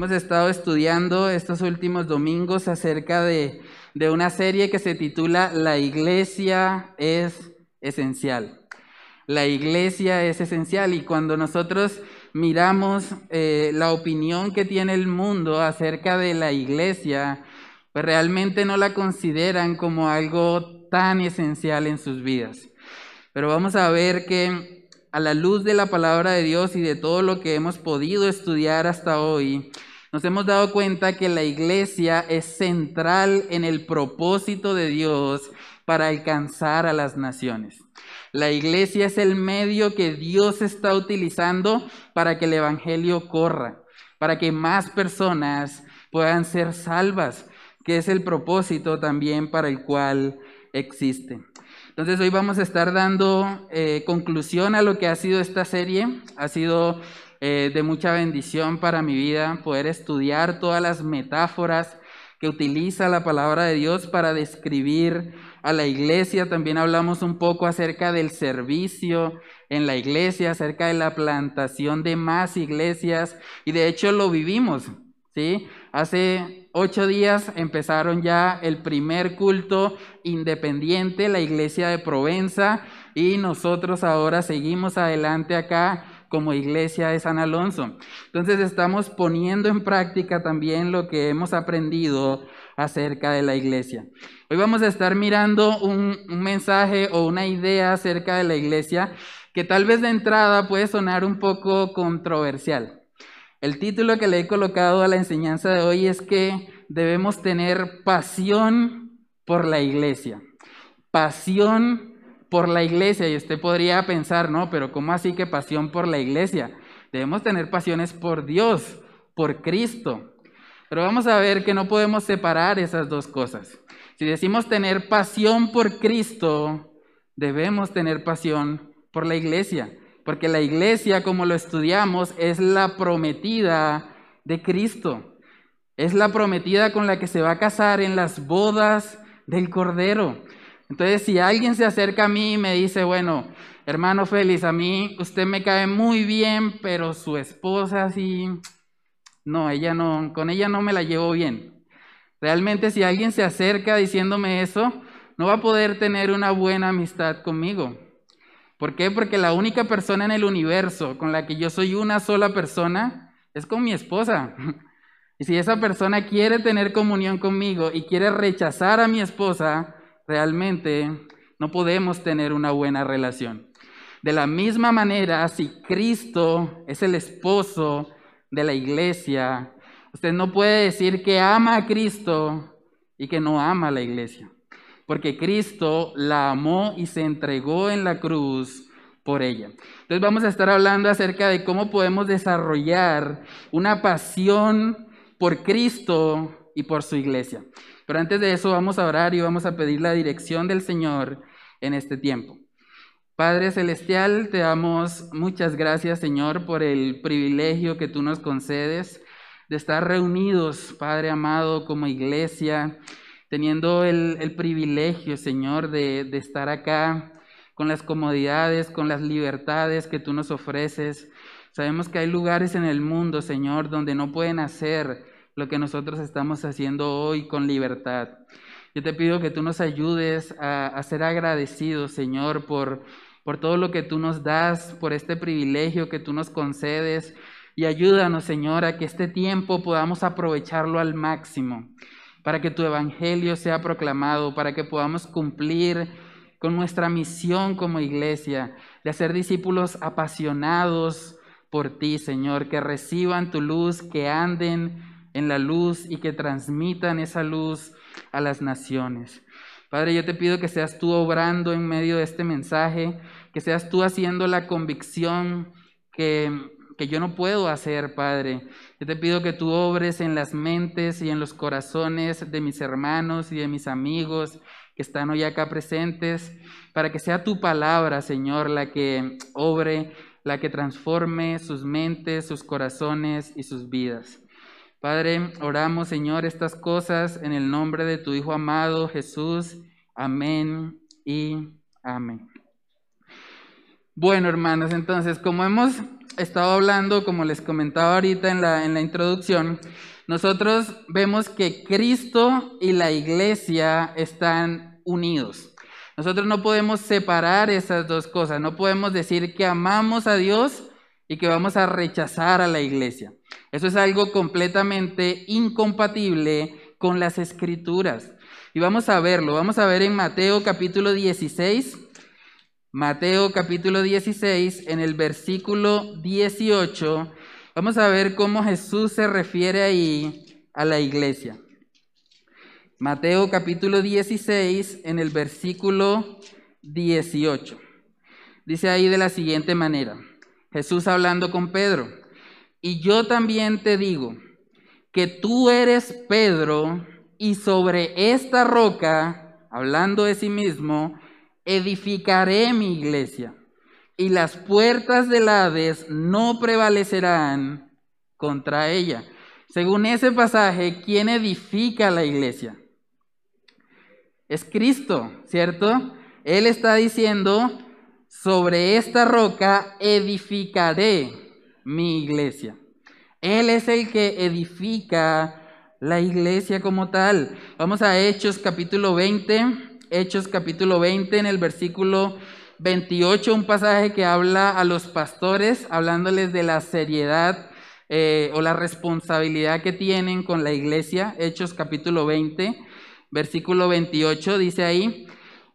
Hemos estado estudiando estos últimos domingos acerca de, una serie que se titula La iglesia es esencial. La iglesia es esencial y cuando nosotros miramos eh, la opinión que tiene el mundo acerca de la iglesia, pues realmente no la consideran como algo tan esencial en sus vidas. Pero vamos a ver que a la luz de la palabra de Dios y de todo lo que hemos podido estudiar hasta hoy, nos hemos dado cuenta que la iglesia es central en el propósito de Dios para alcanzar a las naciones. La iglesia es el medio que Dios está utilizando para que el Evangelio corra, para que más personas puedan ser salvas, que es el propósito también para el cual existe. Entonces hoy vamos a estar dando eh, conclusión a lo que ha sido esta serie. Ha sido eh, de mucha bendición para mi vida poder estudiar todas las metáforas que utiliza la palabra de Dios para describir a la iglesia. También hablamos un poco acerca del servicio en la iglesia, acerca de la plantación de más iglesias y de hecho lo vivimos. ¿sí? Hace ocho días empezaron ya el primer culto independiente, la iglesia de Provenza, y nosotros ahora seguimos adelante acá como iglesia de San Alonso. Entonces estamos poniendo en práctica también lo que hemos aprendido acerca de la iglesia. Hoy vamos a estar mirando un, mensaje o una idea acerca de la iglesia que tal vez de entrada puede sonar un poco controversial. El título que le he colocado a la enseñanza de hoy es que debemos tener pasión por la iglesia. Pasión por la iglesia. Y usted podría pensar, no, pero ¿cómo así que pasión por la iglesia? Debemos tener pasiones por Dios, por Cristo. Pero vamos a ver que no podemos separar esas dos cosas. Si decimos tener pasión por Cristo, debemos tener pasión por la iglesia. Porque la iglesia, como lo estudiamos, es la prometida de Cristo. Es la prometida con la que se va a casar en las bodas del Cordero. Entonces, si alguien se acerca a mí y me dice, bueno, hermano Félix, a mí usted me cae muy bien, pero su esposa sí, no, ella no, con ella no me la llevo bien. Realmente si alguien se acerca diciéndome eso, no va a poder tener una buena amistad conmigo. ¿Por qué? Porque la única persona en el universo con la que yo soy una sola persona es con mi esposa. Y si esa persona quiere tener comunión conmigo y quiere rechazar a mi esposa, realmente no podemos tener una buena relación. De la misma manera, si Cristo es el esposo de la iglesia, usted no puede decir que ama a Cristo y que no ama a la iglesia, porque Cristo la amó y se entregó en la cruz por ella. Entonces vamos a estar hablando acerca de cómo podemos desarrollar una pasión por Cristo y por su iglesia. Pero antes de eso vamos a orar y vamos a pedir la dirección del Señor en este tiempo. Padre Celestial, te damos muchas gracias, Señor, por el privilegio que tú nos concedes de estar reunidos, Padre amado, como iglesia, teniendo el, privilegio, Señor, de, de estar acá con las comodidades, con las libertades que tú nos ofreces. Sabemos que hay lugares en el mundo, Señor, donde no pueden hacer lo que nosotros estamos haciendo hoy con libertad. Yo te pido que tú nos ayudes a, ser agradecidos, Señor, por, por todo lo que tú nos das, por este privilegio que tú nos concedes. Y ayúdanos, Señor, a que este tiempo podamos aprovecharlo al máximo, para que tu evangelio sea proclamado, para que podamos cumplir con nuestra misión como iglesia, de hacer discípulos apasionados por ti, Señor, que reciban tu luz, que anden en la luz y que transmitan esa luz a las naciones. Padre, yo te pido que seas tú obrando en medio de este mensaje, que seas tú haciendo la convicción que, que yo no puedo hacer, Padre. Yo te pido que tú obres en las mentes y en los corazones de mis hermanos y de mis amigos que están hoy acá presentes, para que sea tu palabra, Señor, la que obre, la que transforme sus mentes, sus corazones y sus vidas. Padre, oramos, Señor, estas cosas en el nombre de tu Hijo amado Jesús. Amén y amén. Bueno, hermanos, entonces, como hemos estado hablando, como les comentaba ahorita en la, en la introducción, nosotros vemos que Cristo y la iglesia están unidos. Nosotros no podemos separar esas dos cosas, no podemos decir que amamos a Dios y que vamos a rechazar a la iglesia. Eso es algo completamente incompatible con las escrituras. Y vamos a verlo, vamos a ver en Mateo capítulo 16, Mateo capítulo 16, en el versículo 18, vamos a ver cómo Jesús se refiere ahí a la iglesia. Mateo capítulo 16, en el versículo 18. Dice ahí de la siguiente manera, Jesús hablando con Pedro, y yo también te digo que tú eres Pedro, y sobre esta roca, hablando de sí mismo, edificaré mi iglesia y las puertas del Hades no prevalecerán contra ella. Según ese pasaje, ¿quién edifica la iglesia? Es Cristo, ¿cierto? Él está diciendo, sobre esta roca edificaré mi iglesia. Él es el que edifica la iglesia como tal. Vamos a Hechos capítulo 20, Hechos capítulo 20 en el versículo 28, un pasaje que habla a los pastores, hablándoles de la seriedad eh, o la responsabilidad que tienen con la iglesia. Hechos capítulo 20, versículo 28 dice ahí,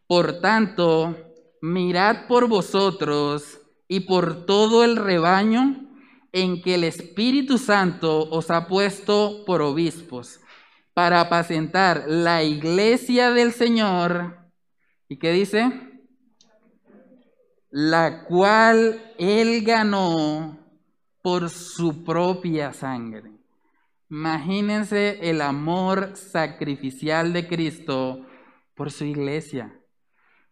por tanto, mirad por vosotros y por todo el rebaño en que el Espíritu Santo os ha puesto por obispos para apacentar la iglesia del Señor. ¿Y qué dice? La cual Él ganó por su propia sangre. Imagínense el amor sacrificial de Cristo por su iglesia.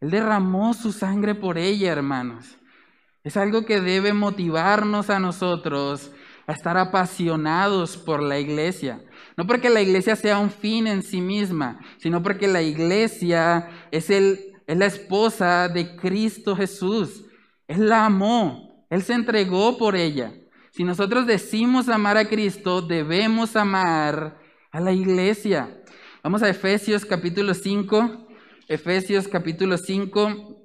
Él derramó su sangre por ella, hermanos. Es algo que debe motivarnos a nosotros a estar apasionados por la iglesia. No porque la iglesia sea un fin en sí misma, sino porque la iglesia es, el, es la esposa de Cristo Jesús. Él la amó, Él se entregó por ella. Si nosotros decimos amar a Cristo, debemos amar a la iglesia. Vamos a Efesios capítulo 5. Efesios capítulo 5.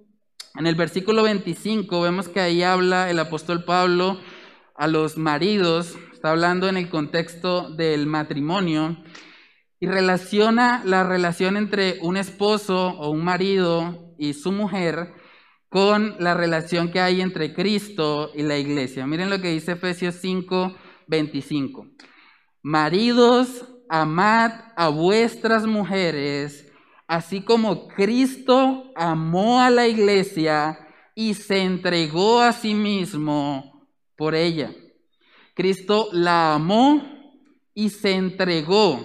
En el versículo 25 vemos que ahí habla el apóstol Pablo a los maridos está hablando en el contexto del matrimonio y relaciona la relación entre un esposo o un marido y su mujer con la relación que hay entre Cristo y la iglesia. Miren lo que dice Efesios 5, 25. Maridos, amad a vuestras mujeres, así como Cristo amó a la iglesia y se entregó a sí mismo por ella. Cristo la amó y se entregó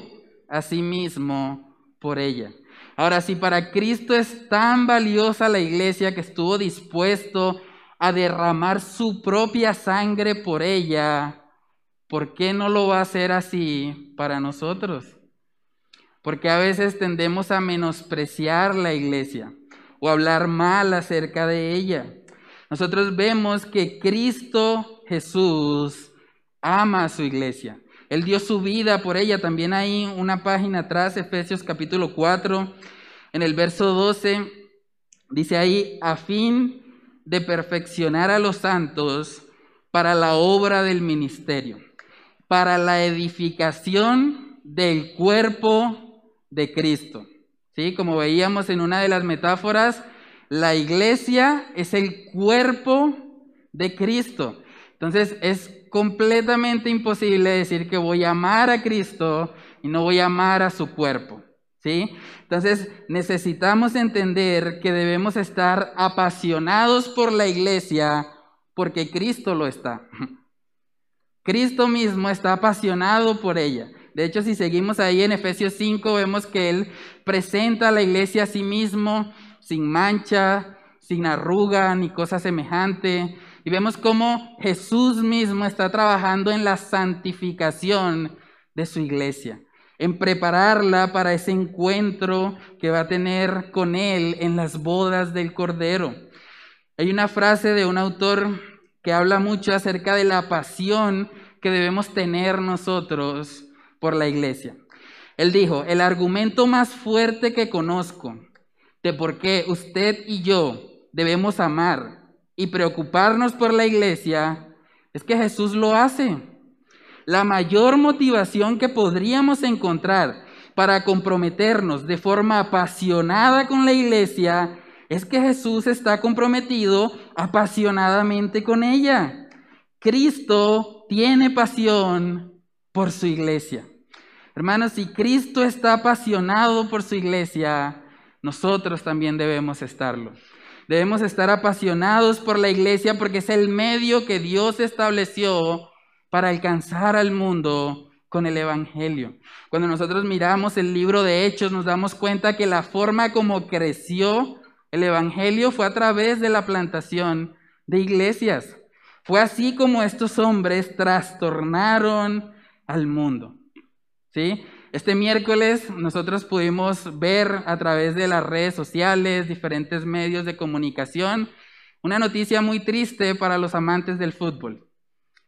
a sí mismo por ella. Ahora, si para Cristo es tan valiosa la iglesia que estuvo dispuesto a derramar su propia sangre por ella, ¿por qué no lo va a hacer así para nosotros? Porque a veces tendemos a menospreciar la iglesia o hablar mal acerca de ella. Nosotros vemos que Cristo Jesús ama a su iglesia. Él dio su vida por ella. También hay una página atrás, Efesios capítulo 4, en el verso 12, dice ahí, a fin de perfeccionar a los santos para la obra del ministerio, para la edificación del cuerpo de Cristo. ¿Sí? Como veíamos en una de las metáforas, la iglesia es el cuerpo de Cristo. Entonces es completamente imposible decir que voy a amar a Cristo y no voy a amar a su cuerpo. ¿Sí? Entonces necesitamos entender que debemos estar apasionados por la iglesia porque Cristo lo está. Cristo mismo está apasionado por ella. De hecho, si seguimos ahí en Efesios 5, vemos que Él presenta a la iglesia a sí mismo sin mancha, sin arruga ni cosa semejante, y vemos cómo Jesús mismo está trabajando en la santificación de su iglesia, en prepararla para ese encuentro que va a tener con Él en las bodas del Cordero. Hay una frase de un autor que habla mucho acerca de la pasión que debemos tener nosotros por la iglesia. Él dijo, el argumento más fuerte que conozco de por qué usted y yo debemos amar y preocuparnos por la iglesia es que Jesús lo hace. La mayor motivación que podríamos encontrar para comprometernos de forma apasionada con la iglesia es que Jesús está comprometido apasionadamente con ella. Cristo tiene pasión por su iglesia. Hermanos, si Cristo está apasionado por su iglesia, nosotros también debemos estarlo. Debemos estar apasionados por la iglesia porque es el medio que Dios estableció para alcanzar al mundo con el Evangelio. Cuando nosotros miramos el libro de Hechos nos damos cuenta que la forma como creció el Evangelio fue a través de la plantación de iglesias. Fue así como estos hombres trastornaron al mundo. ¿Sí? Este miércoles nosotros pudimos ver a través de las redes sociales, diferentes medios de comunicación, una noticia muy triste para los amantes del fútbol,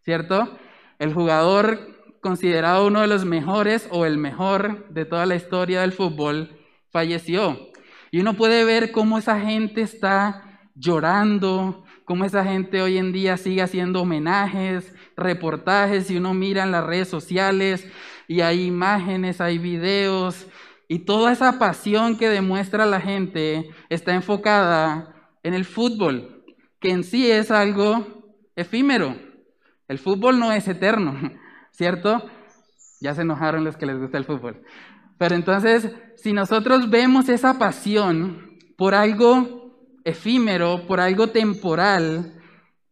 ¿cierto? El jugador considerado uno de los mejores o el mejor de toda la historia del fútbol falleció. Y uno puede ver cómo esa gente está llorando, cómo esa gente hoy en día sigue haciendo homenajes, reportajes, y uno mira en las redes sociales y hay imágenes, hay videos, y toda esa pasión que demuestra la gente está enfocada en el fútbol, que en sí es algo efímero. El fútbol no es eterno, ¿cierto? Ya se enojaron los que les gusta el fútbol. Pero entonces, si nosotros vemos esa pasión por algo efímero, por algo temporal,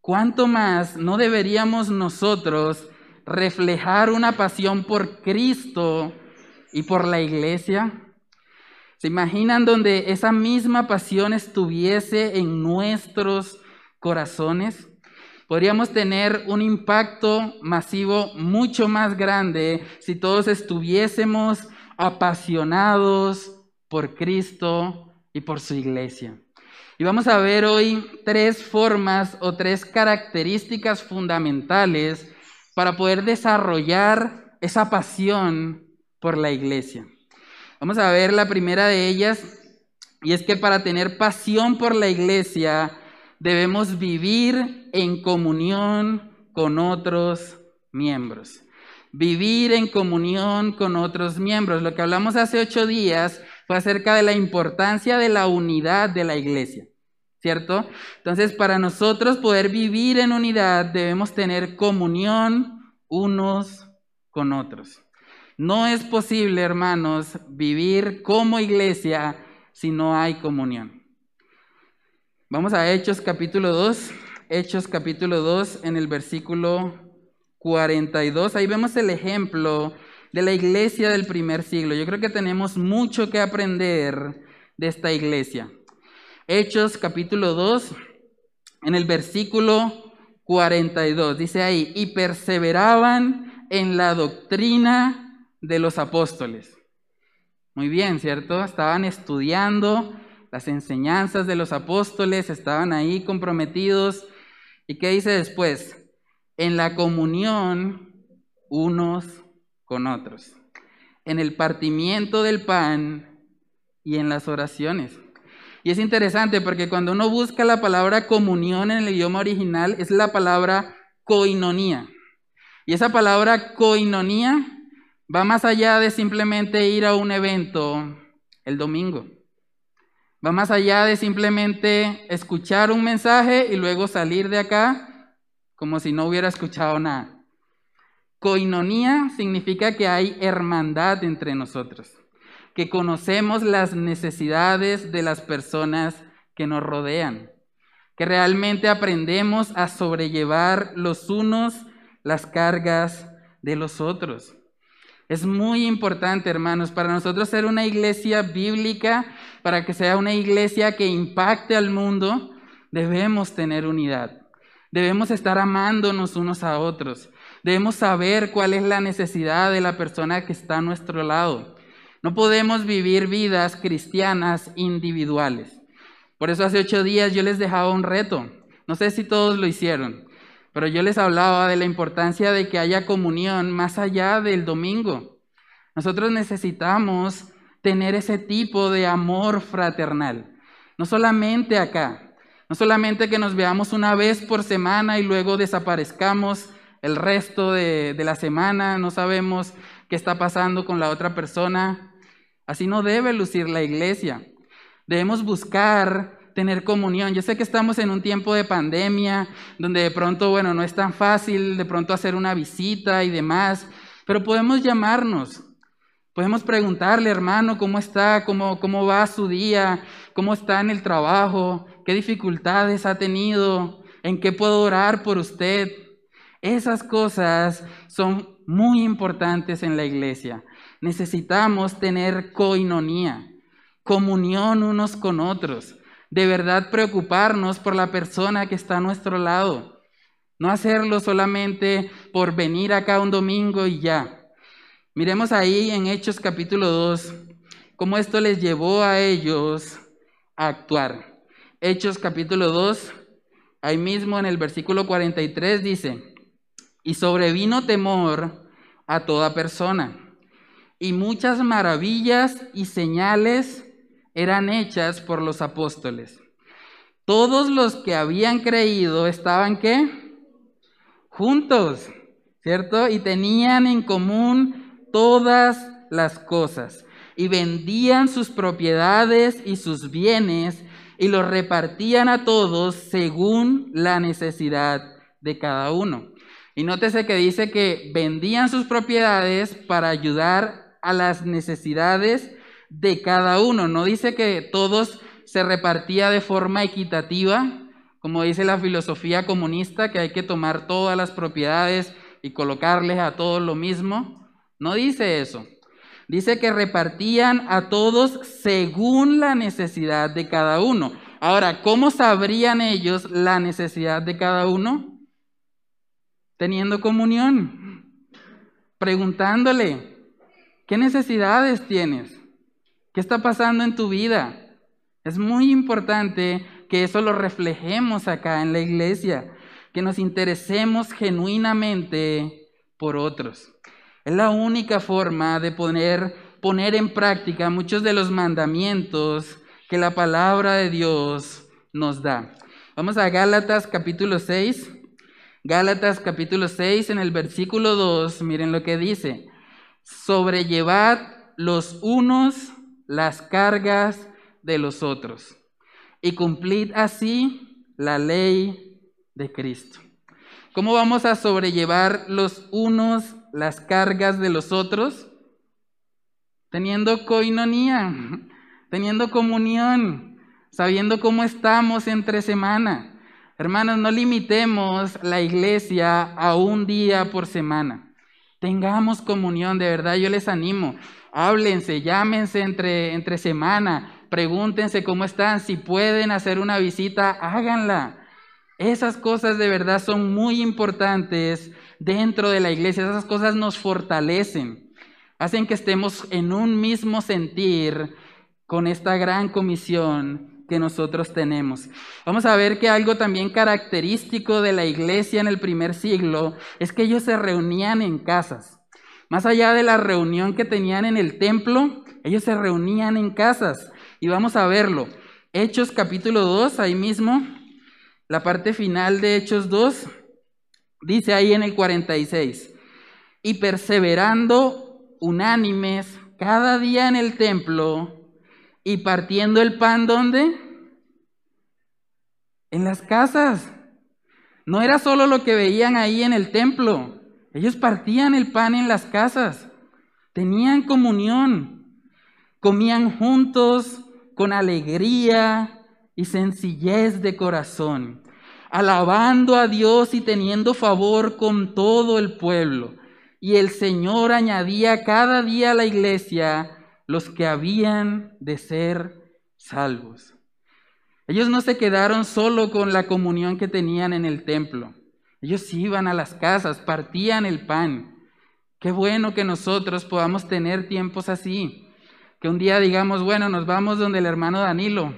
¿cuánto más no deberíamos nosotros reflejar una pasión por Cristo y por la iglesia? ¿Se imaginan donde esa misma pasión estuviese en nuestros corazones? Podríamos tener un impacto masivo mucho más grande si todos estuviésemos apasionados por Cristo y por su iglesia. Y vamos a ver hoy tres formas o tres características fundamentales para poder desarrollar esa pasión por la iglesia. Vamos a ver la primera de ellas, y es que para tener pasión por la iglesia debemos vivir en comunión con otros miembros. Vivir en comunión con otros miembros. Lo que hablamos hace ocho días fue acerca de la importancia de la unidad de la iglesia. ¿Cierto? Entonces, para nosotros poder vivir en unidad debemos tener comunión unos con otros. No es posible, hermanos, vivir como iglesia si no hay comunión. Vamos a Hechos capítulo 2, Hechos capítulo 2 en el versículo 42. Ahí vemos el ejemplo de la iglesia del primer siglo. Yo creo que tenemos mucho que aprender de esta iglesia. Hechos capítulo 2, en el versículo 42. Dice ahí, y perseveraban en la doctrina de los apóstoles. Muy bien, ¿cierto? Estaban estudiando las enseñanzas de los apóstoles, estaban ahí comprometidos. ¿Y qué dice después? En la comunión unos con otros, en el partimiento del pan y en las oraciones. Y es interesante porque cuando uno busca la palabra comunión en el idioma original es la palabra koinonía. Y esa palabra koinonía va más allá de simplemente ir a un evento el domingo. Va más allá de simplemente escuchar un mensaje y luego salir de acá como si no hubiera escuchado nada. Koinonía significa que hay hermandad entre nosotros que conocemos las necesidades de las personas que nos rodean, que realmente aprendemos a sobrellevar los unos las cargas de los otros. Es muy importante, hermanos, para nosotros ser una iglesia bíblica, para que sea una iglesia que impacte al mundo, debemos tener unidad. Debemos estar amándonos unos a otros. Debemos saber cuál es la necesidad de la persona que está a nuestro lado. No podemos vivir vidas cristianas individuales. Por eso hace ocho días yo les dejaba un reto. No sé si todos lo hicieron, pero yo les hablaba de la importancia de que haya comunión más allá del domingo. Nosotros necesitamos tener ese tipo de amor fraternal. No solamente acá, no solamente que nos veamos una vez por semana y luego desaparezcamos el resto de, la semana, no sabemos qué está pasando con la otra persona. Así no debe lucir la iglesia. Debemos buscar tener comunión. Yo sé que estamos en un tiempo de pandemia, donde de pronto, bueno, no es tan fácil de pronto hacer una visita y demás, pero podemos llamarnos. Podemos preguntarle, hermano, ¿cómo está? ¿Cómo, ¿Cómo va su día? ¿Cómo está en el trabajo? ¿Qué dificultades ha tenido? ¿En qué puedo orar por usted? Esas cosas son muy importantes en la iglesia. Necesitamos tener coinonía, comunión unos con otros, de verdad preocuparnos por la persona que está a nuestro lado. No hacerlo solamente por venir acá un domingo y ya. Miremos ahí en Hechos capítulo 2 cómo esto les llevó a ellos a actuar. Hechos capítulo 2, ahí mismo en el versículo 43 dice, y sobrevino temor a toda persona. Y muchas maravillas y señales eran hechas por los apóstoles. Todos los que habían creído estaban qué? Juntos, ¿cierto? Y tenían en común todas las cosas. Y vendían sus propiedades y sus bienes y los repartían a todos según la necesidad de cada uno. Y nótese que dice que vendían sus propiedades para ayudar a las necesidades de cada uno. No dice que todos se repartía de forma equitativa, como dice la filosofía comunista, que hay que tomar todas las propiedades y colocarles a todos lo mismo. No dice eso. Dice que repartían a todos según la necesidad de cada uno. Ahora, ¿cómo sabrían ellos la necesidad de cada uno? teniendo comunión, preguntándole, ¿qué necesidades tienes? ¿Qué está pasando en tu vida? Es muy importante que eso lo reflejemos acá en la iglesia, que nos interesemos genuinamente por otros. Es la única forma de poner, poner en práctica muchos de los mandamientos que la palabra de Dios nos da. Vamos a Gálatas capítulo 6. Gálatas capítulo 6 en el versículo 2, miren lo que dice, sobrellevad los unos las cargas de los otros y cumplid así la ley de Cristo. ¿Cómo vamos a sobrellevar los unos las cargas de los otros? Teniendo coinonía, teniendo comunión, sabiendo cómo estamos entre semana Hermanos, no limitemos la iglesia a un día por semana. Tengamos comunión, de verdad, yo les animo. Háblense, llámense entre, entre semana, pregúntense cómo están, si pueden hacer una visita, háganla. Esas cosas de verdad son muy importantes dentro de la iglesia, esas cosas nos fortalecen, hacen que estemos en un mismo sentir con esta gran comisión que nosotros tenemos. Vamos a ver que algo también característico de la iglesia en el primer siglo es que ellos se reunían en casas. Más allá de la reunión que tenían en el templo, ellos se reunían en casas. Y vamos a verlo. Hechos capítulo 2, ahí mismo, la parte final de Hechos 2, dice ahí en el 46, y perseverando unánimes cada día en el templo y partiendo el pan, ¿dónde? En las casas. No era solo lo que veían ahí en el templo. Ellos partían el pan en las casas. Tenían comunión. Comían juntos con alegría y sencillez de corazón, alabando a Dios y teniendo favor con todo el pueblo. Y el Señor añadía cada día a la iglesia los que habían de ser salvos. Ellos no se quedaron solo con la comunión que tenían en el templo. Ellos iban a las casas, partían el pan. Qué bueno que nosotros podamos tener tiempos así. Que un día digamos, bueno, nos vamos donde el hermano Danilo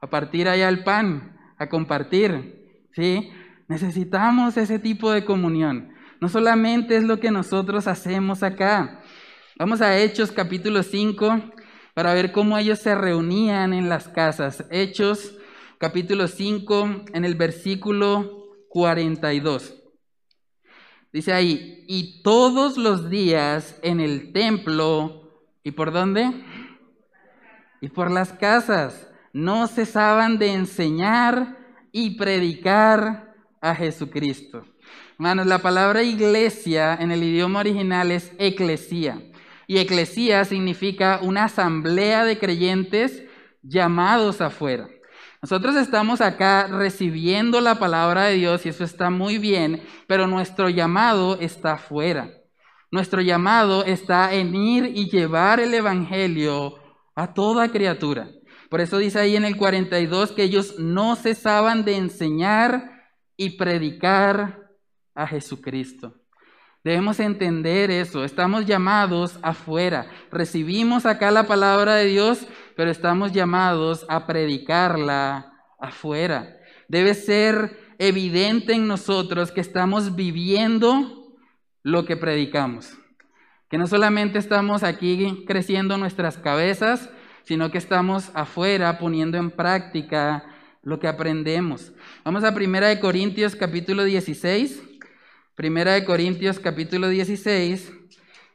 a partir allá el pan, a compartir. ¿Sí? Necesitamos ese tipo de comunión. No solamente es lo que nosotros hacemos acá. Vamos a Hechos capítulo 5 para ver cómo ellos se reunían en las casas. Hechos capítulo 5 en el versículo 42. Dice ahí, y todos los días en el templo, ¿y por dónde? Y por las casas, no cesaban de enseñar y predicar a Jesucristo. Hermanos, la palabra iglesia en el idioma original es eclesía. Y eclesía significa una asamblea de creyentes llamados afuera. Nosotros estamos acá recibiendo la palabra de Dios y eso está muy bien, pero nuestro llamado está afuera. Nuestro llamado está en ir y llevar el Evangelio a toda criatura. Por eso dice ahí en el 42 que ellos no cesaban de enseñar y predicar a Jesucristo. Debemos entender eso. Estamos llamados afuera. Recibimos acá la palabra de Dios, pero estamos llamados a predicarla afuera. Debe ser evidente en nosotros que estamos viviendo lo que predicamos. Que no solamente estamos aquí creciendo nuestras cabezas, sino que estamos afuera poniendo en práctica lo que aprendemos. Vamos a 1 Corintios capítulo 16. Primera de Corintios capítulo 16,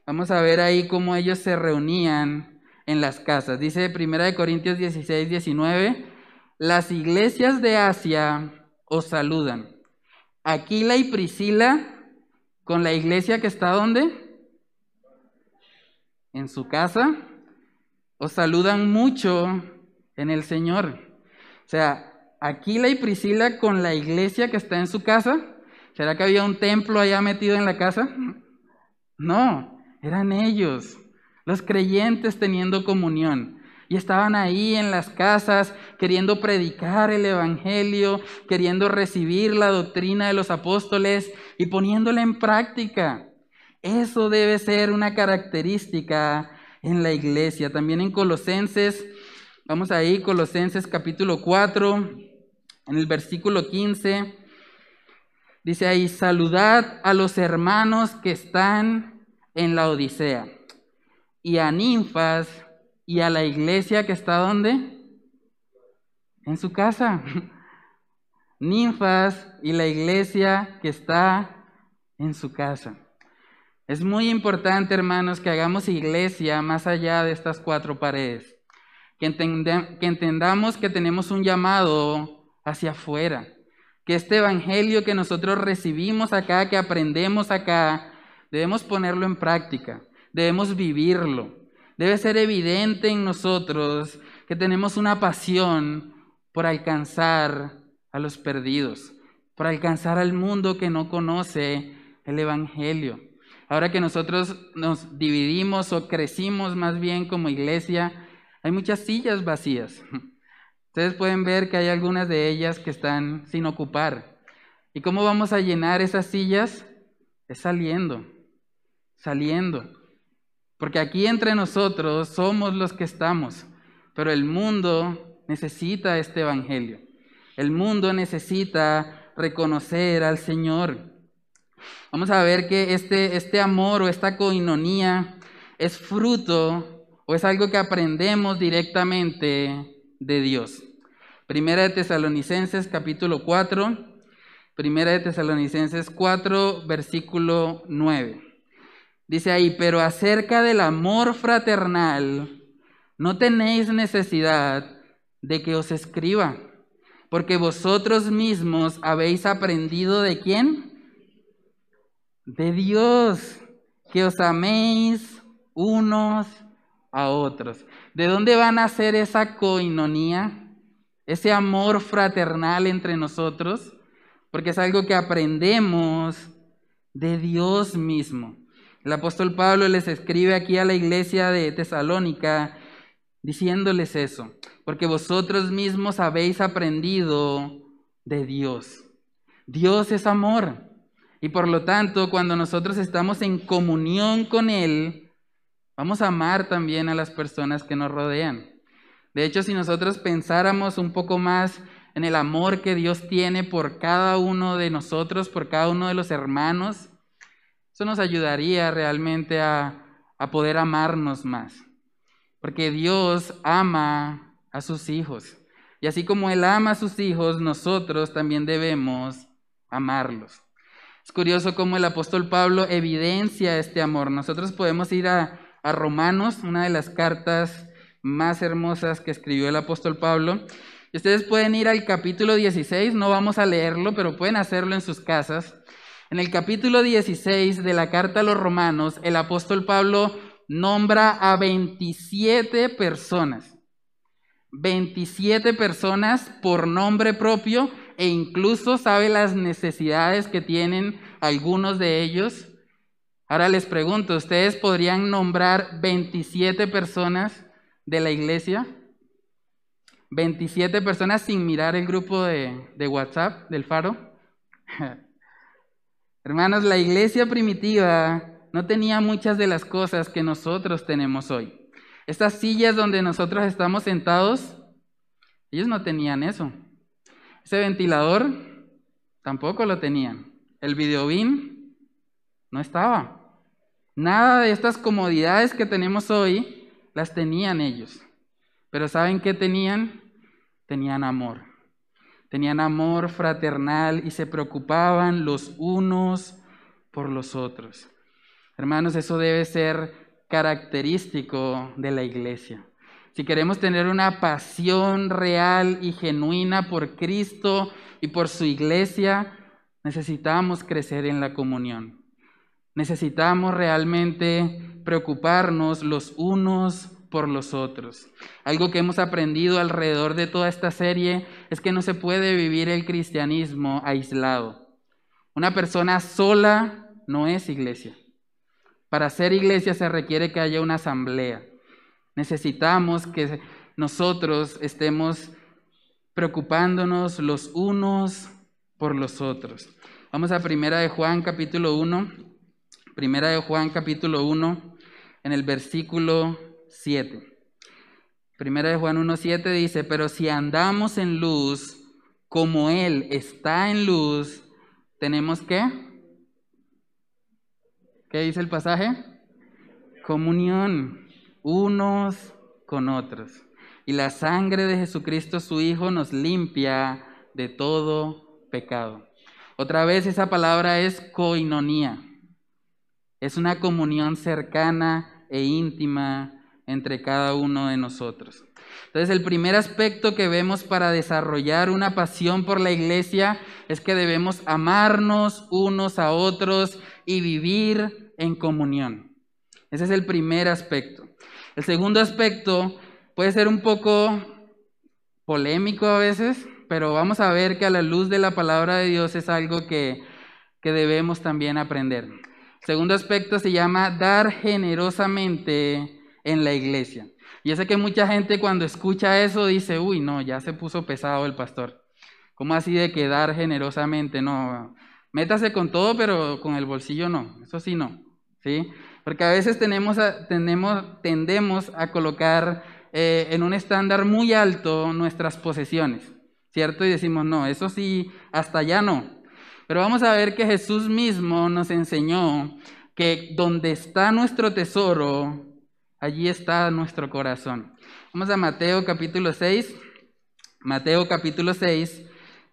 vamos a ver ahí cómo ellos se reunían en las casas. Dice Primera de Corintios 16, 19, las iglesias de Asia os saludan. Aquila y Priscila con la iglesia que está donde? En su casa. Os saludan mucho en el Señor. O sea, Aquila y Priscila con la iglesia que está en su casa ¿Será que había un templo allá metido en la casa? No, eran ellos, los creyentes teniendo comunión. Y estaban ahí en las casas queriendo predicar el Evangelio, queriendo recibir la doctrina de los apóstoles y poniéndola en práctica. Eso debe ser una característica en la iglesia. También en Colosenses, vamos ahí, Colosenses capítulo 4, en el versículo 15. Dice ahí, saludad a los hermanos que están en la Odisea y a ninfas y a la iglesia que está donde? En su casa. ninfas y la iglesia que está en su casa. Es muy importante, hermanos, que hagamos iglesia más allá de estas cuatro paredes. Que, entendamos que tenemos un llamado hacia afuera que este Evangelio que nosotros recibimos acá, que aprendemos acá, debemos ponerlo en práctica, debemos vivirlo. Debe ser evidente en nosotros que tenemos una pasión por alcanzar a los perdidos, por alcanzar al mundo que no conoce el Evangelio. Ahora que nosotros nos dividimos o crecimos más bien como iglesia, hay muchas sillas vacías. Ustedes pueden ver que hay algunas de ellas que están sin ocupar. ¿Y cómo vamos a llenar esas sillas? Es saliendo, saliendo. Porque aquí entre nosotros somos los que estamos, pero el mundo necesita este Evangelio. El mundo necesita reconocer al Señor. Vamos a ver que este, este amor o esta coinonía es fruto o es algo que aprendemos directamente de Dios. Primera de Tesalonicenses capítulo 4, Primera de Tesalonicenses 4, versículo 9. Dice ahí, pero acerca del amor fraternal, no tenéis necesidad de que os escriba, porque vosotros mismos habéis aprendido de quién? De Dios, que os améis unos a otros. ¿De dónde van a ser esa coinonía? ese amor fraternal entre nosotros, porque es algo que aprendemos de Dios mismo. El apóstol Pablo les escribe aquí a la iglesia de Tesalónica diciéndoles eso, porque vosotros mismos habéis aprendido de Dios. Dios es amor. Y por lo tanto, cuando nosotros estamos en comunión con Él, vamos a amar también a las personas que nos rodean. De hecho, si nosotros pensáramos un poco más en el amor que Dios tiene por cada uno de nosotros, por cada uno de los hermanos, eso nos ayudaría realmente a, poder amarnos más. Porque Dios ama a sus hijos. Y así como Él ama a sus hijos, nosotros también debemos amarlos. Es curioso cómo el apóstol Pablo evidencia este amor. Nosotros podemos ir a, a Romanos, una de las cartas más hermosas que escribió el apóstol Pablo. Ustedes pueden ir al capítulo 16, no vamos a leerlo, pero pueden hacerlo en sus casas. En el capítulo 16 de la carta a los romanos, el apóstol Pablo nombra a 27 personas. 27 personas por nombre propio e incluso sabe las necesidades que tienen algunos de ellos. Ahora les pregunto, ¿ustedes podrían nombrar 27 personas de la iglesia, 27 personas sin mirar el grupo de, WhatsApp del faro. Hermanos, la iglesia primitiva no tenía muchas de las cosas que nosotros tenemos hoy. Estas sillas donde nosotros estamos sentados, ellos no tenían eso. Ese ventilador tampoco lo tenían. El videobin no estaba. Nada de estas comodidades que tenemos hoy las tenían ellos. Pero ¿saben qué tenían? Tenían amor. Tenían amor fraternal y se preocupaban los unos por los otros. Hermanos, eso debe ser característico de la iglesia. Si queremos tener una pasión real y genuina por Cristo y por su iglesia, necesitamos crecer en la comunión. Necesitamos realmente preocuparnos los unos por los otros. Algo que hemos aprendido alrededor de toda esta serie es que no se puede vivir el cristianismo aislado. Una persona sola no es iglesia. Para ser iglesia se requiere que haya una asamblea. Necesitamos que nosotros estemos preocupándonos los unos por los otros. Vamos a Primera de Juan capítulo 1. Primera de Juan capítulo 1 en el versículo 7. Primera de Juan 1.7 dice, pero si andamos en luz, como Él está en luz, tenemos que... ¿Qué dice el pasaje? Comunión unos con otros. Y la sangre de Jesucristo su Hijo nos limpia de todo pecado. Otra vez esa palabra es coinonía. Es una comunión cercana e íntima entre cada uno de nosotros. Entonces el primer aspecto que vemos para desarrollar una pasión por la iglesia es que debemos amarnos unos a otros y vivir en comunión. Ese es el primer aspecto. El segundo aspecto puede ser un poco polémico a veces, pero vamos a ver que a la luz de la palabra de Dios es algo que, que debemos también aprender. Segundo aspecto se llama dar generosamente en la iglesia. Y sé que mucha gente cuando escucha eso dice, uy, no, ya se puso pesado el pastor. ¿Cómo así de que dar generosamente? No, métase con todo, pero con el bolsillo no. Eso sí no. ¿Sí? Porque a veces tenemos, tenemos tendemos a colocar eh, en un estándar muy alto nuestras posesiones, ¿cierto? Y decimos, no, eso sí, hasta allá no. Pero vamos a ver que Jesús mismo nos enseñó que donde está nuestro tesoro, allí está nuestro corazón. Vamos a Mateo capítulo 6, Mateo capítulo 6,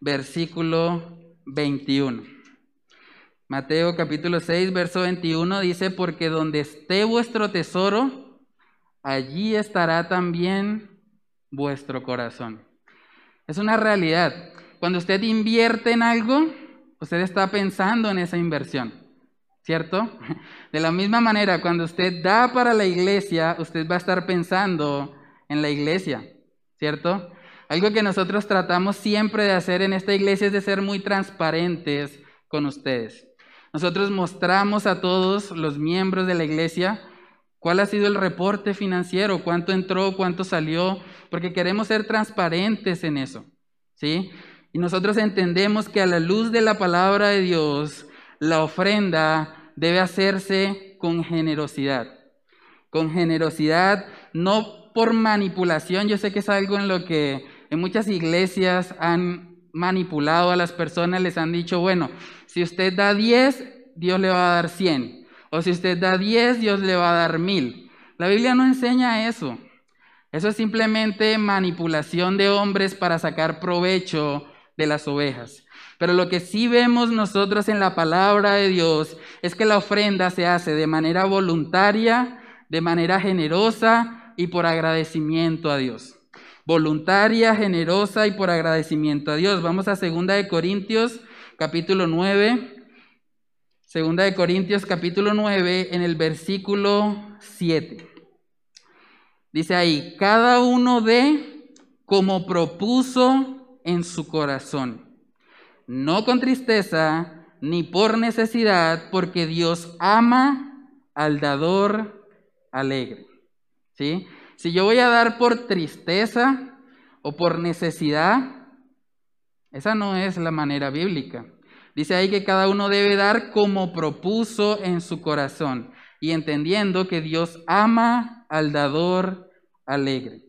versículo 21. Mateo capítulo 6, verso 21 dice, porque donde esté vuestro tesoro, allí estará también vuestro corazón. Es una realidad. Cuando usted invierte en algo, usted está pensando en esa inversión, ¿cierto? De la misma manera, cuando usted da para la iglesia, usted va a estar pensando en la iglesia, ¿cierto? Algo que nosotros tratamos siempre de hacer en esta iglesia es de ser muy transparentes con ustedes. Nosotros mostramos a todos los miembros de la iglesia cuál ha sido el reporte financiero, cuánto entró, cuánto salió, porque queremos ser transparentes en eso, ¿sí? Y nosotros entendemos que a la luz de la palabra de Dios, la ofrenda debe hacerse con generosidad. Con generosidad, no por manipulación. Yo sé que es algo en lo que en muchas iglesias han manipulado a las personas, les han dicho, bueno, si usted da 10, Dios le va a dar 100. O si usted da 10, Dios le va a dar 1000. La Biblia no enseña eso. Eso es simplemente manipulación de hombres para sacar provecho de las ovejas. Pero lo que sí vemos nosotros en la palabra de Dios es que la ofrenda se hace de manera voluntaria, de manera generosa y por agradecimiento a Dios. Voluntaria, generosa y por agradecimiento a Dios. Vamos a 2 de Corintios capítulo 9. Segunda de Corintios capítulo 9 en el versículo 7. Dice ahí, cada uno de como propuso en su corazón, no con tristeza ni por necesidad, porque Dios ama al dador alegre. ¿Sí? Si yo voy a dar por tristeza o por necesidad, esa no es la manera bíblica. Dice ahí que cada uno debe dar como propuso en su corazón y entendiendo que Dios ama al dador alegre.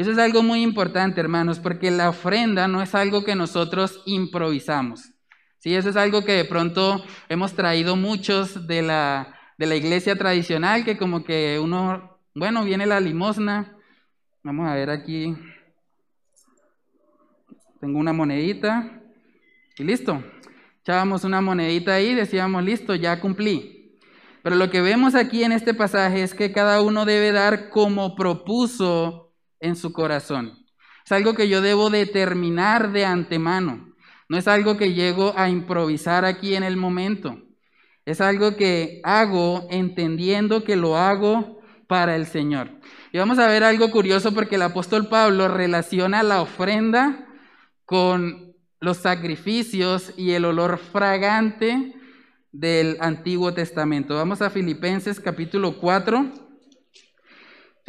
Y eso es algo muy importante, hermanos, porque la ofrenda no es algo que nosotros improvisamos. Sí, eso es algo que de pronto hemos traído muchos de la, de la iglesia tradicional, que como que uno, bueno, viene la limosna. Vamos a ver aquí. Tengo una monedita y listo. Echábamos una monedita ahí, decíamos, listo, ya cumplí. Pero lo que vemos aquí en este pasaje es que cada uno debe dar como propuso en su corazón. Es algo que yo debo determinar de antemano. No es algo que llego a improvisar aquí en el momento. Es algo que hago entendiendo que lo hago para el Señor. Y vamos a ver algo curioso porque el apóstol Pablo relaciona la ofrenda con los sacrificios y el olor fragante del Antiguo Testamento. Vamos a Filipenses capítulo 4.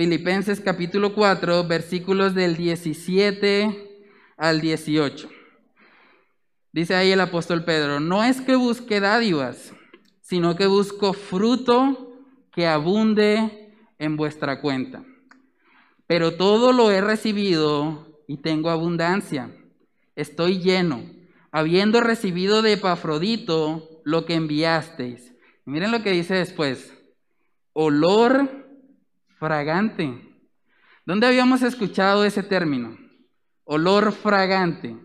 Filipenses capítulo 4, versículos del 17 al 18. Dice ahí el apóstol Pedro, no es que busque dádivas, sino que busco fruto que abunde en vuestra cuenta. Pero todo lo he recibido y tengo abundancia. Estoy lleno, habiendo recibido de Epafrodito lo que enviasteis. miren lo que dice después. Olor fragante. ¿Dónde habíamos escuchado ese término? Olor fragante.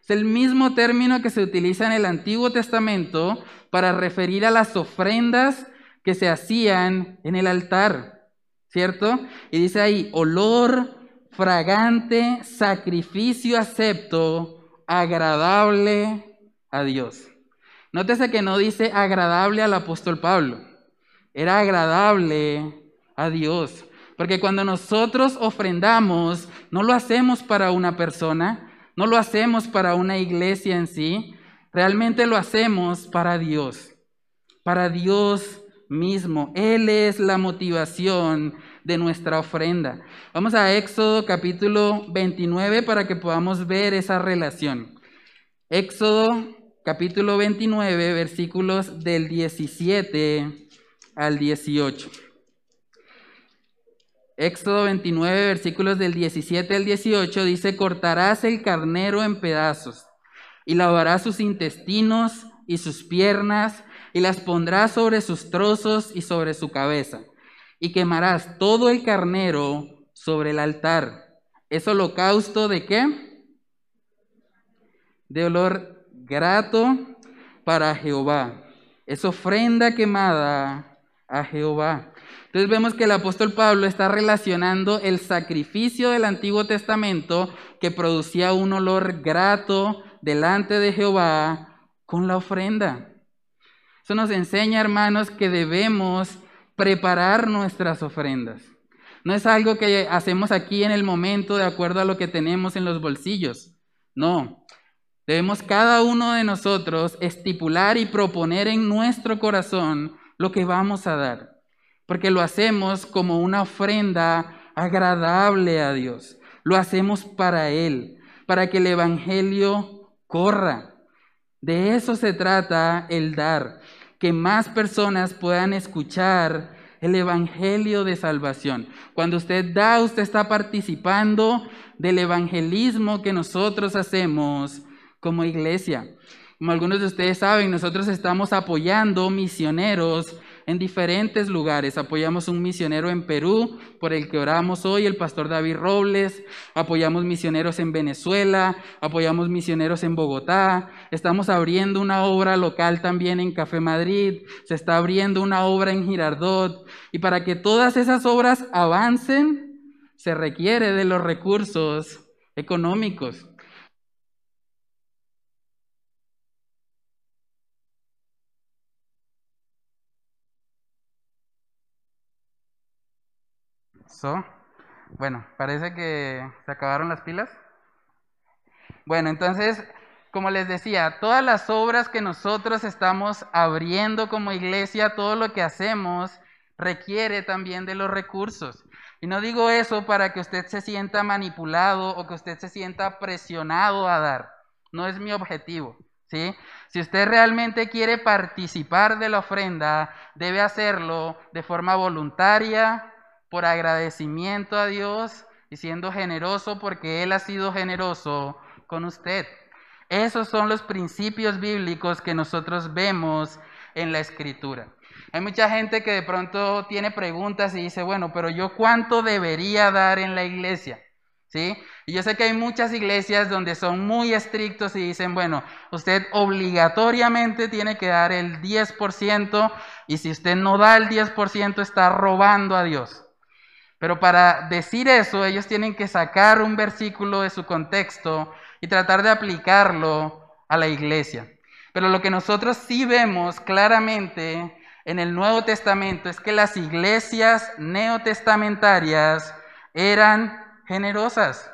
Es el mismo término que se utiliza en el Antiguo Testamento para referir a las ofrendas que se hacían en el altar, ¿cierto? Y dice ahí, olor fragante, sacrificio acepto, agradable a Dios. Nótese que no dice agradable al apóstol Pablo, era agradable a Dios. Porque cuando nosotros ofrendamos, no lo hacemos para una persona, no lo hacemos para una iglesia en sí, realmente lo hacemos para Dios, para Dios mismo. Él es la motivación de nuestra ofrenda. Vamos a Éxodo capítulo 29 para que podamos ver esa relación. Éxodo capítulo 29, versículos del 17 al 18. Éxodo 29, versículos del 17 al 18 dice, cortarás el carnero en pedazos y lavarás sus intestinos y sus piernas y las pondrás sobre sus trozos y sobre su cabeza y quemarás todo el carnero sobre el altar. ¿Es holocausto de qué? De olor grato para Jehová. Es ofrenda quemada a Jehová. Entonces vemos que el apóstol Pablo está relacionando el sacrificio del Antiguo Testamento que producía un olor grato delante de Jehová con la ofrenda. Eso nos enseña, hermanos, que debemos preparar nuestras ofrendas. No es algo que hacemos aquí en el momento de acuerdo a lo que tenemos en los bolsillos. No, Debemos cada uno de nosotros estipular y proponer en nuestro corazón lo que vamos a dar, porque lo hacemos como una ofrenda agradable a Dios. Lo hacemos para Él, para que el Evangelio corra. De eso se trata el dar, que más personas puedan escuchar el Evangelio de salvación. Cuando usted da, usted está participando del evangelismo que nosotros hacemos como iglesia. Como algunos de ustedes saben, nosotros estamos apoyando misioneros en diferentes lugares. Apoyamos un misionero en Perú, por el que oramos hoy, el pastor David Robles. Apoyamos misioneros en Venezuela, apoyamos misioneros en Bogotá. Estamos abriendo una obra local también en Café Madrid. Se está abriendo una obra en Girardot. Y para que todas esas obras avancen, se requiere de los recursos económicos. Bueno, parece que se acabaron las pilas. Bueno, entonces, como les decía, todas las obras que nosotros estamos abriendo como iglesia, todo lo que hacemos, requiere también de los recursos. Y no digo eso para que usted se sienta manipulado o que usted se sienta presionado a dar. No es mi objetivo. ¿sí? Si usted realmente quiere participar de la ofrenda, debe hacerlo de forma voluntaria, por agradecimiento a Dios y siendo generoso porque Él ha sido generoso con usted. Esos son los principios bíblicos que nosotros vemos en la escritura. Hay mucha gente que de pronto tiene preguntas y dice, bueno, pero yo cuánto debería dar en la iglesia? ¿Sí? Y yo sé que hay muchas iglesias donde son muy estrictos y dicen, bueno, usted obligatoriamente tiene que dar el 10% y si usted no da el 10% está robando a Dios. Pero para decir eso, ellos tienen que sacar un versículo de su contexto y tratar de aplicarlo a la iglesia. Pero lo que nosotros sí vemos claramente en el Nuevo Testamento es que las iglesias neotestamentarias eran generosas.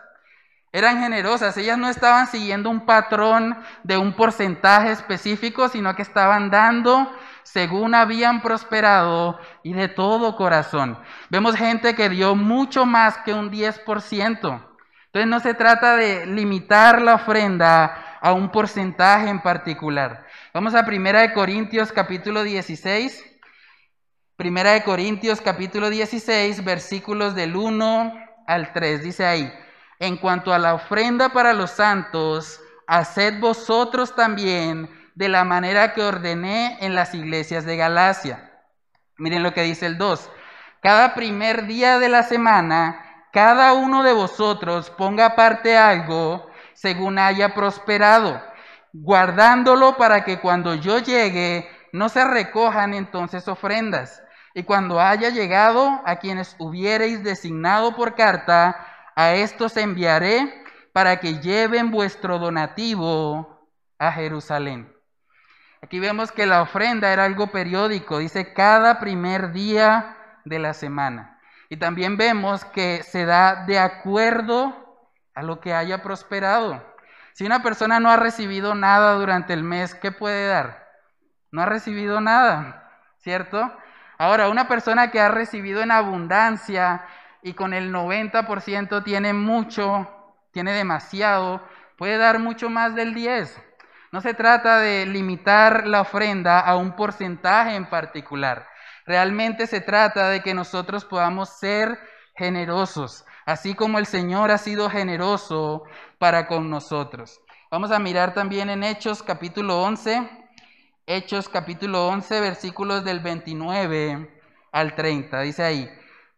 Eran generosas, ellas no estaban siguiendo un patrón de un porcentaje específico, sino que estaban dando según habían prosperado y de todo corazón. Vemos gente que dio mucho más que un 10%. Entonces no se trata de limitar la ofrenda a un porcentaje en particular. Vamos a Primera de Corintios capítulo 16. Primera de Corintios capítulo 16, versículos del 1 al 3. Dice ahí, en cuanto a la ofrenda para los santos, haced vosotros también de la manera que ordené en las iglesias de Galacia. Miren lo que dice el 2. Cada primer día de la semana, cada uno de vosotros ponga aparte algo según haya prosperado, guardándolo para que cuando yo llegue no se recojan entonces ofrendas. Y cuando haya llegado a quienes hubiereis designado por carta, a estos enviaré para que lleven vuestro donativo a Jerusalén. Aquí vemos que la ofrenda era algo periódico, dice cada primer día de la semana. Y también vemos que se da de acuerdo a lo que haya prosperado. Si una persona no ha recibido nada durante el mes, ¿qué puede dar? No ha recibido nada, ¿cierto? Ahora, una persona que ha recibido en abundancia y con el 90% tiene mucho, tiene demasiado, puede dar mucho más del 10. No se trata de limitar la ofrenda a un porcentaje en particular. Realmente se trata de que nosotros podamos ser generosos, así como el Señor ha sido generoso para con nosotros. Vamos a mirar también en Hechos capítulo 11, Hechos capítulo 11, versículos del 29 al 30. Dice ahí,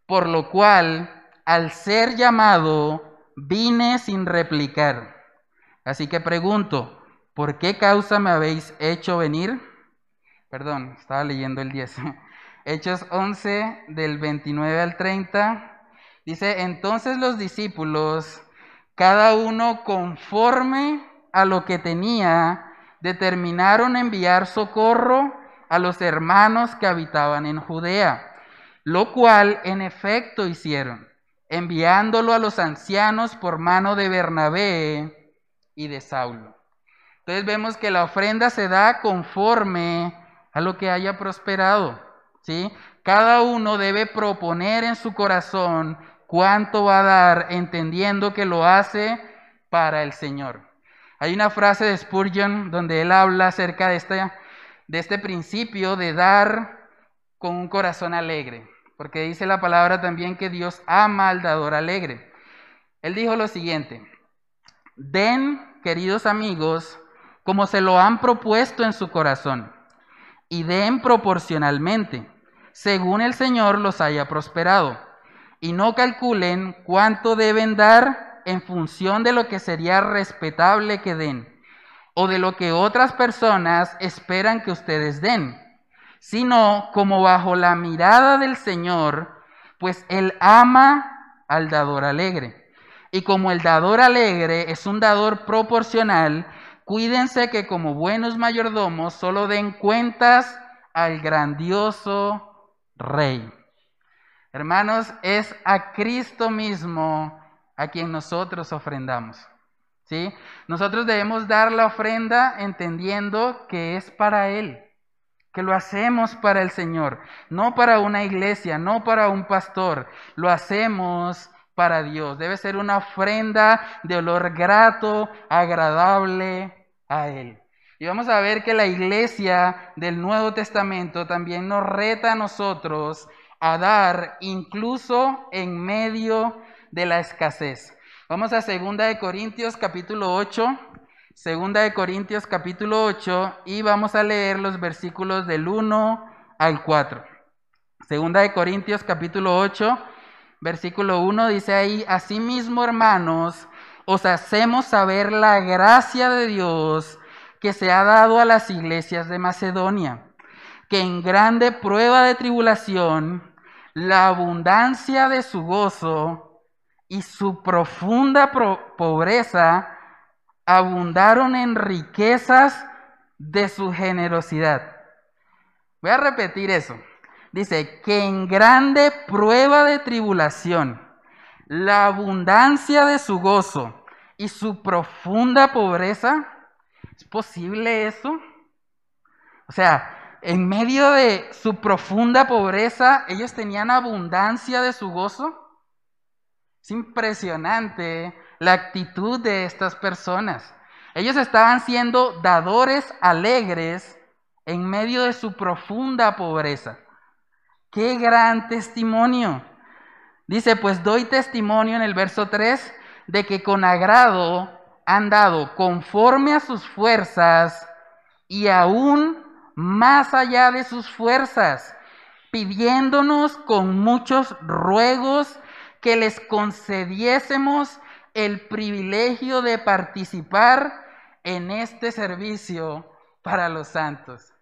por lo cual, al ser llamado, vine sin replicar. Así que pregunto, ¿por qué causa me habéis hecho venir? Perdón, estaba leyendo el 10. Hechos 11 del 29 al 30. Dice, entonces los discípulos, cada uno conforme a lo que tenía, determinaron enviar socorro a los hermanos que habitaban en Judea, lo cual en efecto hicieron, enviándolo a los ancianos por mano de Bernabé y de Saulo. Entonces vemos que la ofrenda se da conforme a lo que haya prosperado. ¿sí? Cada uno debe proponer en su corazón cuánto va a dar, entendiendo que lo hace para el Señor. Hay una frase de Spurgeon donde él habla acerca de este, de este principio de dar con un corazón alegre, porque dice la palabra también que Dios ama al dador alegre. Él dijo lo siguiente, den, queridos amigos, como se lo han propuesto en su corazón, y den proporcionalmente, según el Señor los haya prosperado, y no calculen cuánto deben dar en función de lo que sería respetable que den o de lo que otras personas esperan que ustedes den, sino como bajo la mirada del Señor, pues Él ama al dador alegre. Y como el dador alegre es un dador proporcional, cuídense que como buenos mayordomos solo den cuentas al grandioso Rey. Hermanos, es a Cristo mismo a quien nosotros ofrendamos. ¿sí? Nosotros debemos dar la ofrenda entendiendo que es para Él, que lo hacemos para el Señor, no para una iglesia, no para un pastor, lo hacemos para Dios. Debe ser una ofrenda de olor grato, agradable a Él. Y vamos a ver que la iglesia del Nuevo Testamento también nos reta a nosotros a dar incluso en medio de la escasez. Vamos a segunda de Corintios capítulo 8, segunda de Corintios capítulo 8 y vamos a leer los versículos del 1 al 4. Segunda de Corintios capítulo 8, versículo 1 dice ahí, asimismo hermanos, os hacemos saber la gracia de Dios que se ha dado a las iglesias de Macedonia, que en grande prueba de tribulación, la abundancia de su gozo, y su profunda pobreza abundaron en riquezas de su generosidad. Voy a repetir eso. Dice que en grande prueba de tribulación, la abundancia de su gozo y su profunda pobreza, ¿es posible eso? O sea, en medio de su profunda pobreza, ellos tenían abundancia de su gozo. Es impresionante la actitud de estas personas. Ellos estaban siendo dadores alegres en medio de su profunda pobreza. Qué gran testimonio. Dice, pues doy testimonio en el verso 3 de que con agrado han dado conforme a sus fuerzas y aún más allá de sus fuerzas, pidiéndonos con muchos ruegos que les concediésemos el privilegio de participar en este servicio para los santos.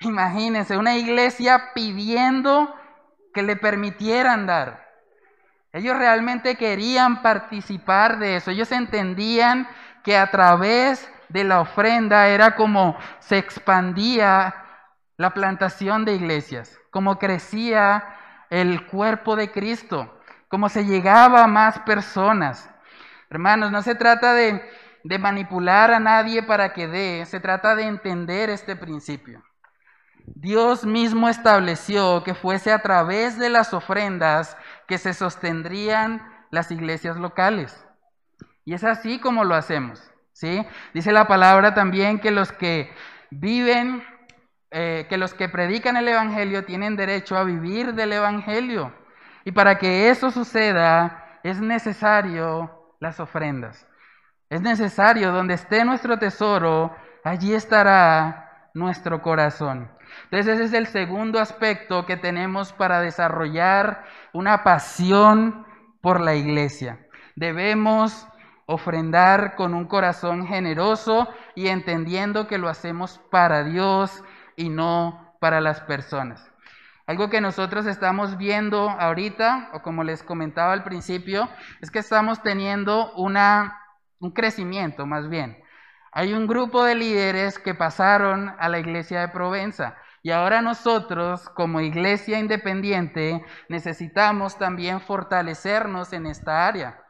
Imagínense, una iglesia pidiendo que le permitieran dar. Ellos realmente querían participar de eso. Ellos entendían que a través de la ofrenda era como se expandía la plantación de iglesias, como crecía el cuerpo de Cristo como se llegaba a más personas. Hermanos, no se trata de, de manipular a nadie para que dé, se trata de entender este principio. Dios mismo estableció que fuese a través de las ofrendas que se sostendrían las iglesias locales. Y es así como lo hacemos. ¿sí? Dice la palabra también que los que viven, eh, que los que predican el Evangelio tienen derecho a vivir del Evangelio. Y para que eso suceda es necesario las ofrendas. Es necesario, donde esté nuestro tesoro, allí estará nuestro corazón. Entonces ese es el segundo aspecto que tenemos para desarrollar una pasión por la iglesia. Debemos ofrendar con un corazón generoso y entendiendo que lo hacemos para Dios y no para las personas. Algo que nosotros estamos viendo ahorita, o como les comentaba al principio, es que estamos teniendo una, un crecimiento más bien. Hay un grupo de líderes que pasaron a la iglesia de Provenza y ahora nosotros como iglesia independiente necesitamos también fortalecernos en esta área,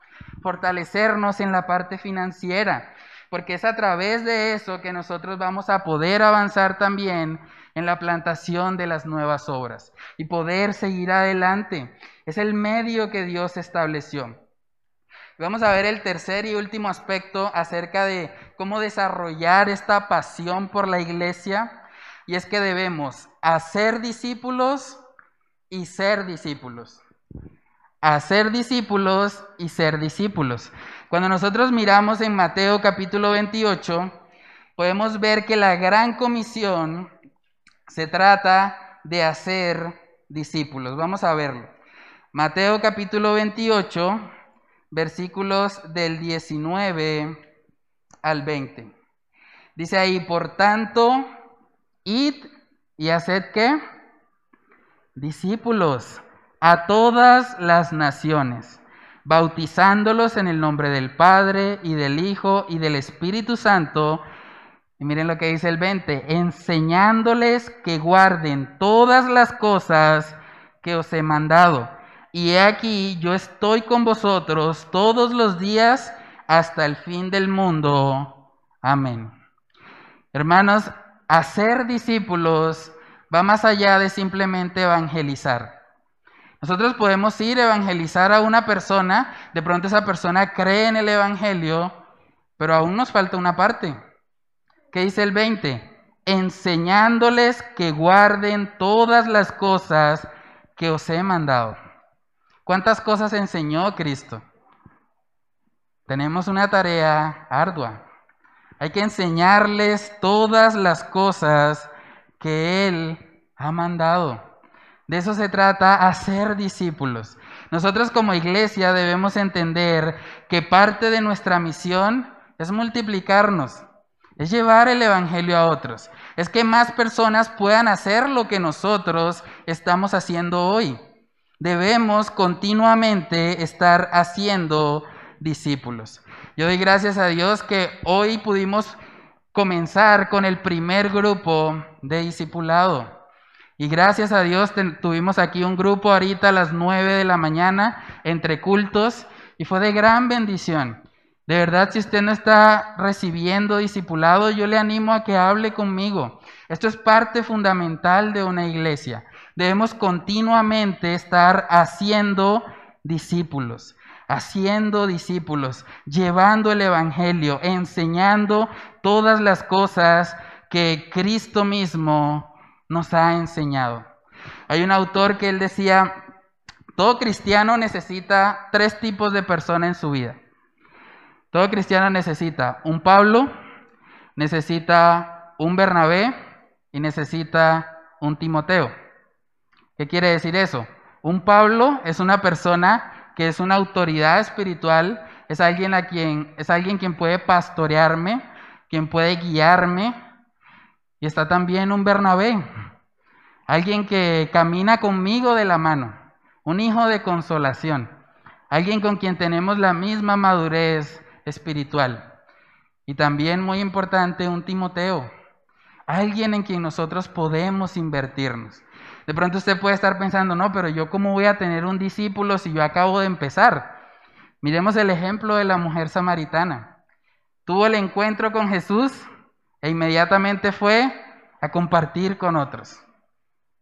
fortalecernos en la parte financiera, porque es a través de eso que nosotros vamos a poder avanzar también en la plantación de las nuevas obras y poder seguir adelante. Es el medio que Dios estableció. Vamos a ver el tercer y último aspecto acerca de cómo desarrollar esta pasión por la iglesia. Y es que debemos hacer discípulos y ser discípulos. Hacer discípulos y ser discípulos. Cuando nosotros miramos en Mateo capítulo 28, podemos ver que la gran comisión se trata de hacer discípulos. Vamos a verlo. Mateo capítulo 28, versículos del 19 al 20. Dice ahí, por tanto, id y haced qué? Discípulos a todas las naciones, bautizándolos en el nombre del Padre y del Hijo y del Espíritu Santo. Y miren lo que dice el 20, enseñándoles que guarden todas las cosas que os he mandado. Y he aquí, yo estoy con vosotros todos los días hasta el fin del mundo. Amén. Hermanos, hacer discípulos va más allá de simplemente evangelizar. Nosotros podemos ir a evangelizar a una persona, de pronto esa persona cree en el Evangelio, pero aún nos falta una parte. ¿Qué dice el 20? Enseñándoles que guarden todas las cosas que os he mandado. ¿Cuántas cosas enseñó Cristo? Tenemos una tarea ardua. Hay que enseñarles todas las cosas que Él ha mandado. De eso se trata, hacer discípulos. Nosotros como iglesia debemos entender que parte de nuestra misión es multiplicarnos, es llevar el Evangelio a otros, es que más personas puedan hacer lo que nosotros estamos haciendo hoy. Debemos continuamente estar haciendo discípulos. Yo doy gracias a Dios que hoy pudimos comenzar con el primer grupo de discipulado. Y gracias a Dios tuvimos aquí un grupo ahorita a las 9 de la mañana entre cultos y fue de gran bendición. De verdad, si usted no está recibiendo discipulado, yo le animo a que hable conmigo. Esto es parte fundamental de una iglesia. Debemos continuamente estar haciendo discípulos, haciendo discípulos, llevando el Evangelio, enseñando todas las cosas que Cristo mismo nos ha enseñado. Hay un autor que él decía, todo cristiano necesita tres tipos de personas en su vida. Todo cristiano necesita un Pablo, necesita un Bernabé y necesita un Timoteo. ¿Qué quiere decir eso? Un Pablo es una persona que es una autoridad espiritual, es alguien a quien es alguien quien puede pastorearme, quien puede guiarme. Y está también un Bernabé, alguien que camina conmigo de la mano, un hijo de consolación, alguien con quien tenemos la misma madurez espiritual. Y también muy importante, un Timoteo, alguien en quien nosotros podemos invertirnos. De pronto usted puede estar pensando, no, pero yo cómo voy a tener un discípulo si yo acabo de empezar. Miremos el ejemplo de la mujer samaritana. Tuvo el encuentro con Jesús e inmediatamente fue a compartir con otros.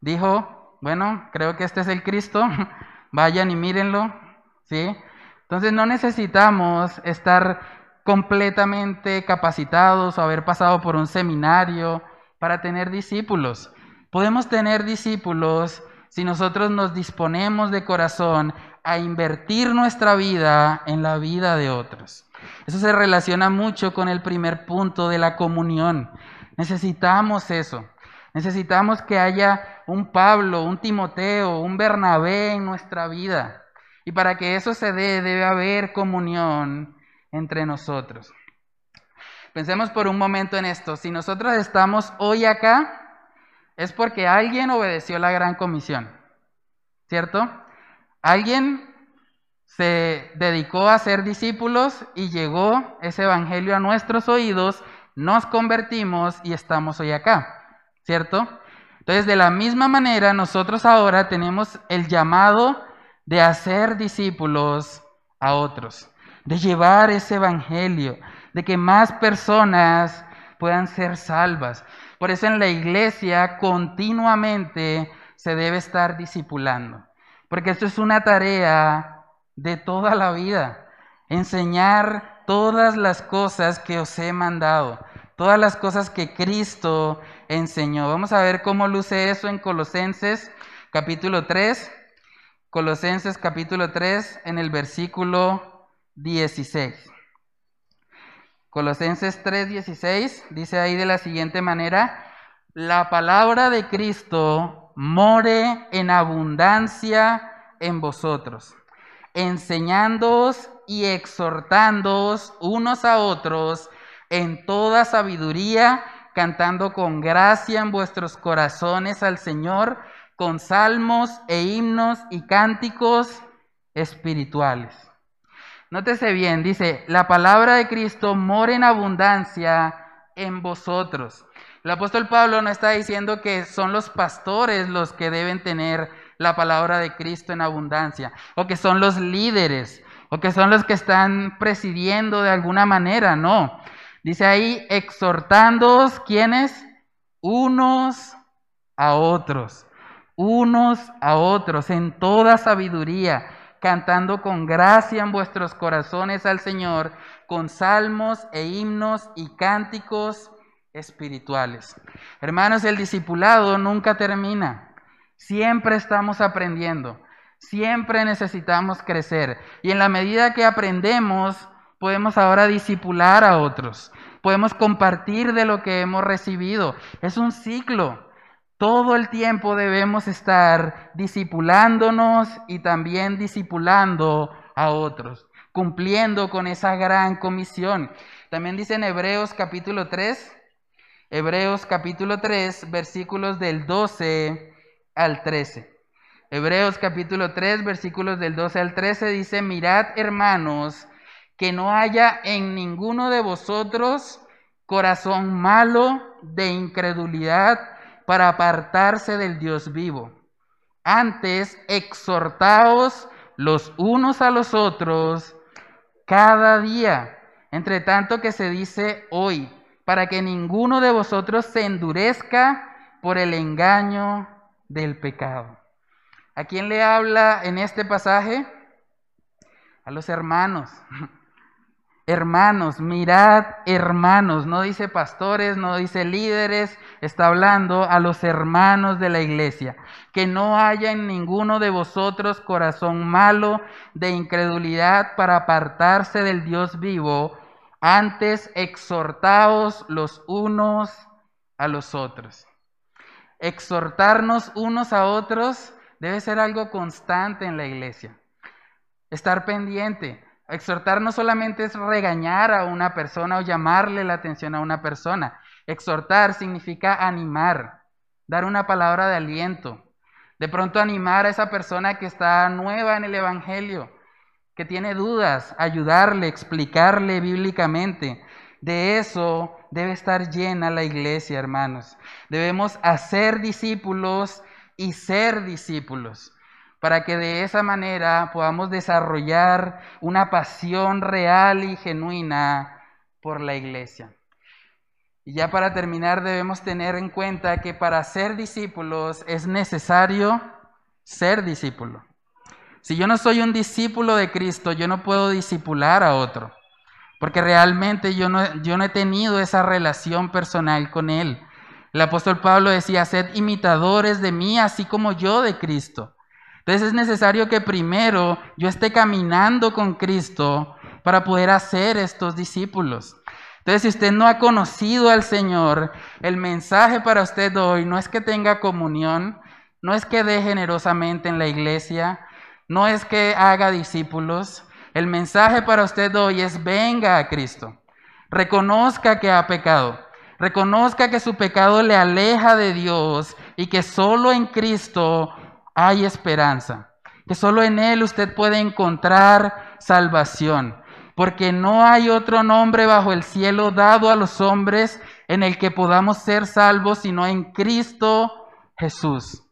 Dijo, bueno, creo que este es el Cristo, vayan y mírenlo, ¿sí? Entonces no necesitamos estar completamente capacitados o haber pasado por un seminario para tener discípulos. Podemos tener discípulos si nosotros nos disponemos de corazón a invertir nuestra vida en la vida de otros. Eso se relaciona mucho con el primer punto de la comunión. Necesitamos eso. Necesitamos que haya un Pablo, un Timoteo, un Bernabé en nuestra vida. Y para que eso se dé, debe haber comunión entre nosotros. Pensemos por un momento en esto. Si nosotros estamos hoy acá, es porque alguien obedeció la gran comisión, ¿cierto? Alguien se dedicó a ser discípulos y llegó ese evangelio a nuestros oídos, nos convertimos y estamos hoy acá, ¿cierto? Entonces, de la misma manera, nosotros ahora tenemos el llamado de hacer discípulos a otros, de llevar ese evangelio, de que más personas puedan ser salvas. Por eso en la iglesia continuamente se debe estar discipulando, porque esto es una tarea de toda la vida. enseñar todas las cosas que os he mandado, todas las cosas que Cristo enseñó. Vamos a ver cómo luce eso en Colosenses capítulo 3. Colosenses capítulo 3 en el versículo 16. Colosenses 3:16 dice ahí de la siguiente manera, la palabra de Cristo more en abundancia en vosotros, enseñándoos y exhortándoos unos a otros en toda sabiduría, cantando con gracia en vuestros corazones al Señor, con salmos e himnos y cánticos espirituales. Nótese bien, dice, la palabra de Cristo mora en abundancia en vosotros. El apóstol Pablo no está diciendo que son los pastores los que deben tener la palabra de Cristo en abundancia, o que son los líderes, o que son los que están presidiendo de alguna manera, no. Dice ahí, exhortándoos, ¿quiénes? Unos a otros, unos a otros, en toda sabiduría, cantando con gracia en vuestros corazones al Señor, con salmos e himnos y cánticos espirituales. Hermanos, el discipulado nunca termina. Siempre estamos aprendiendo. Siempre necesitamos crecer. Y en la medida que aprendemos, podemos ahora discipular a otros. Podemos compartir de lo que hemos recibido. Es un ciclo. Todo el tiempo debemos estar discipulándonos y también discipulando a otros, cumpliendo con esa gran comisión. También dice en Hebreos capítulo 3, Hebreos capítulo 3, versículos del 12 al 13. Hebreos capítulo 3, versículos del 12 al 13 dice, mirad hermanos, que no haya en ninguno de vosotros corazón malo de incredulidad para apartarse del Dios vivo. Antes, exhortaos los unos a los otros cada día, entre tanto que se dice hoy, para que ninguno de vosotros se endurezca por el engaño del pecado. ¿A quién le habla en este pasaje? A los hermanos. Hermanos, mirad hermanos, no dice pastores, no dice líderes, está hablando a los hermanos de la iglesia. Que no haya en ninguno de vosotros corazón malo de incredulidad para apartarse del Dios vivo, antes exhortaos los unos a los otros. Exhortarnos unos a otros debe ser algo constante en la iglesia. Estar pendiente. Exhortar no solamente es regañar a una persona o llamarle la atención a una persona. Exhortar significa animar, dar una palabra de aliento. De pronto animar a esa persona que está nueva en el Evangelio, que tiene dudas, ayudarle, explicarle bíblicamente. De eso debe estar llena la iglesia, hermanos. Debemos hacer discípulos y ser discípulos para que de esa manera podamos desarrollar una pasión real y genuina por la iglesia. Y ya para terminar debemos tener en cuenta que para ser discípulos es necesario ser discípulo. Si yo no soy un discípulo de Cristo, yo no puedo discipular a otro, porque realmente yo no, yo no he tenido esa relación personal con Él. El apóstol Pablo decía, sed imitadores de mí, así como yo de Cristo. Entonces es necesario que primero yo esté caminando con Cristo para poder hacer estos discípulos. Entonces, si usted no ha conocido al Señor, el mensaje para usted hoy no es que tenga comunión, no es que dé generosamente en la iglesia, no es que haga discípulos. El mensaje para usted hoy es venga a Cristo. Reconozca que ha pecado. Reconozca que su pecado le aleja de Dios y que solo en Cristo hay esperanza. Que solo en Él usted puede encontrar salvación. Porque no hay otro nombre bajo el cielo dado a los hombres en el que podamos ser salvos sino en Cristo Jesús.